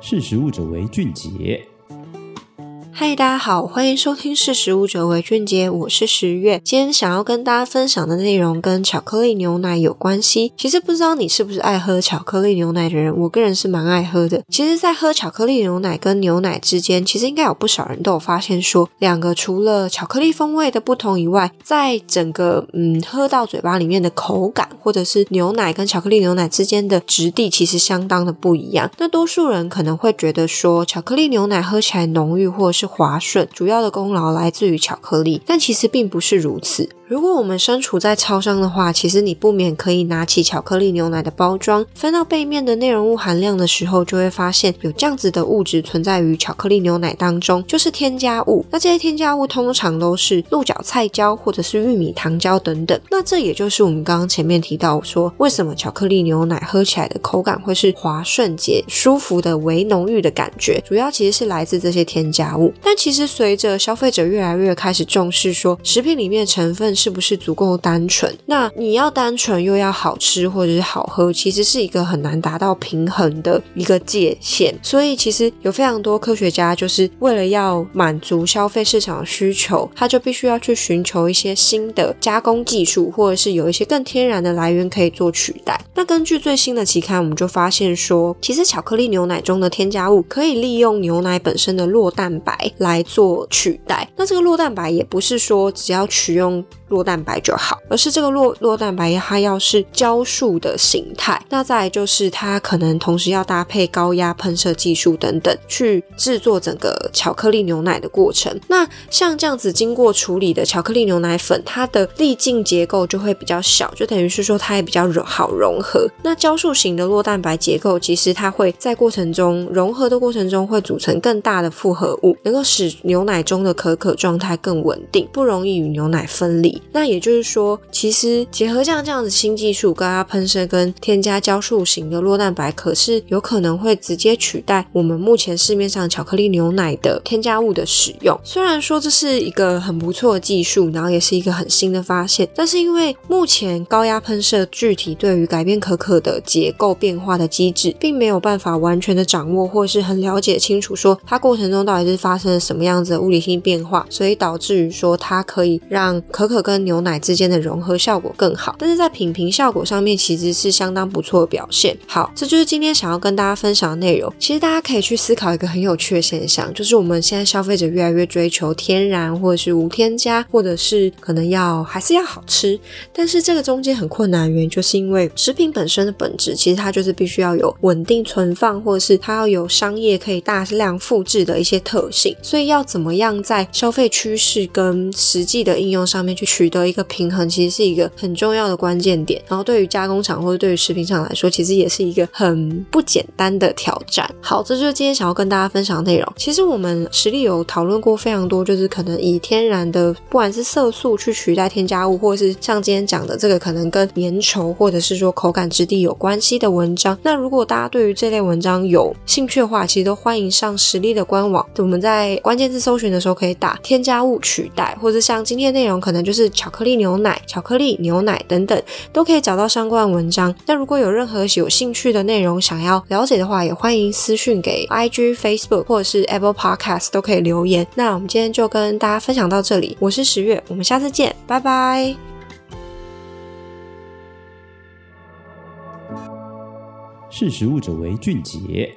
识时务者为俊杰。嗨，大家好，欢迎收听《识食物者为俊杰》，我是十月。今天想要跟大家分享的内容跟巧克力牛奶有关系。其实不知道你是不是爱喝巧克力牛奶的人，我个人是蛮爱喝的。其实，在喝巧克力牛奶跟牛奶之间，其实应该有不少人都有发现说，两个除了巧克力风味的不同以外，在整个嗯喝到嘴巴里面的口感，或者是牛奶跟巧克力牛奶之间的质地，其实相当的不一样。那多数人可能会觉得说，巧克力牛奶喝起来浓郁，或者是滑顺，主要的功劳来自于巧克力，但其实并不是如此。如果我们身处在超商的话，其实你不免可以拿起巧克力牛奶的包装，翻到背面的内容物含量的时候，就会发现有这样子的物质存在于巧克力牛奶当中，就是添加物。那这些添加物通常都是鹿角菜胶或者是玉米糖胶等等。那这也就是我们刚刚前面提到说，为什么巧克力牛奶喝起来的口感会是滑顺且舒服的微浓郁的感觉，主要其实是来自这些添加物。但其实随着消费者越来越开始重视说，食品里面的成分是不是足够单纯？那你要单纯又要好吃或者是好喝，其实是一个很难达到平衡的一个界限。所以其实有非常多科学家就是为了要满足消费市场的需求，他就必须要去寻求一些新的加工技术，或者是有一些更天然的来源可以做取代。那根据最新的期刊，我们就发现说，其实巧克力牛奶中的添加物可以利用牛奶本身的酪蛋白来做取代。那这个酪蛋白也不是说只要取用。酪蛋白就好，而是这个酪酪蛋白它要是胶束的形态，那再就是它可能同时要搭配高压喷射技术等等，去制作整个巧克力牛奶的过程。那像这样子经过处理的巧克力牛奶粉，它的粒径结构就会比较小，就等于是说它也比较融好融合。那胶束型的酪蛋白结构，其实它会在过程中融合的过程中会组成更大的复合物，能够使牛奶中的可可状态更稳定，不容易与牛奶分离。那也就是说，其实结合像这样子新技术，高压喷射跟添加胶束型的酪蛋白，可是有可能会直接取代我们目前市面上巧克力牛奶的添加物的使用。虽然说这是一个很不错的技术，然后也是一个很新的发现，但是因为目前高压喷射具体对于改变可可的结构变化的机制，并没有办法完全的掌握，或是很了解清楚，说它过程中到底是发生了什么样子的物理性变化，所以导致于说它可以让可可跟牛奶之间的融合效果更好，但是在品评效果上面其实是相当不错的表现。好，这就是今天想要跟大家分享的内容。其实大家可以去思考一个很有趣的现象，就是我们现在消费者越来越追求天然，或者是无添加，或者是可能要还是要好吃，但是这个中间很困难的原因，就是因为食品本身的本质其实它就是必须要有稳定存放，或者是它要有商业可以大量复制的一些特性，所以要怎么样在消费趋势跟实际的应用上面去取得一个平衡，其实是一个很重要的关键点。然后对于加工厂或者对于食品厂来说，其实也是一个很不简单的挑战。好，这就是今天想要跟大家分享的内容。其实我们实力有讨论过非常多，就是可能以天然的，不管是色素去取代添加物，或者是像今天讲的这个可能跟粘稠或者是说口感质地有关系的文章。那如果大家对于这类文章有兴趣的话，其实都欢迎上实力的官网。我们在关键字搜寻的时候可以打添加物取代，或者像今天内容可能就是巧克力。牛奶、巧克力、牛奶等等，都可以找到相关文章。那如果有任何有兴趣的内容想要了解的话，也欢迎私讯给 IG、Facebook 或者是 Apple Podcast 都可以留言。那我们今天就跟大家分享到这里，我是十月，我们下次见，拜拜。识食物者为俊杰。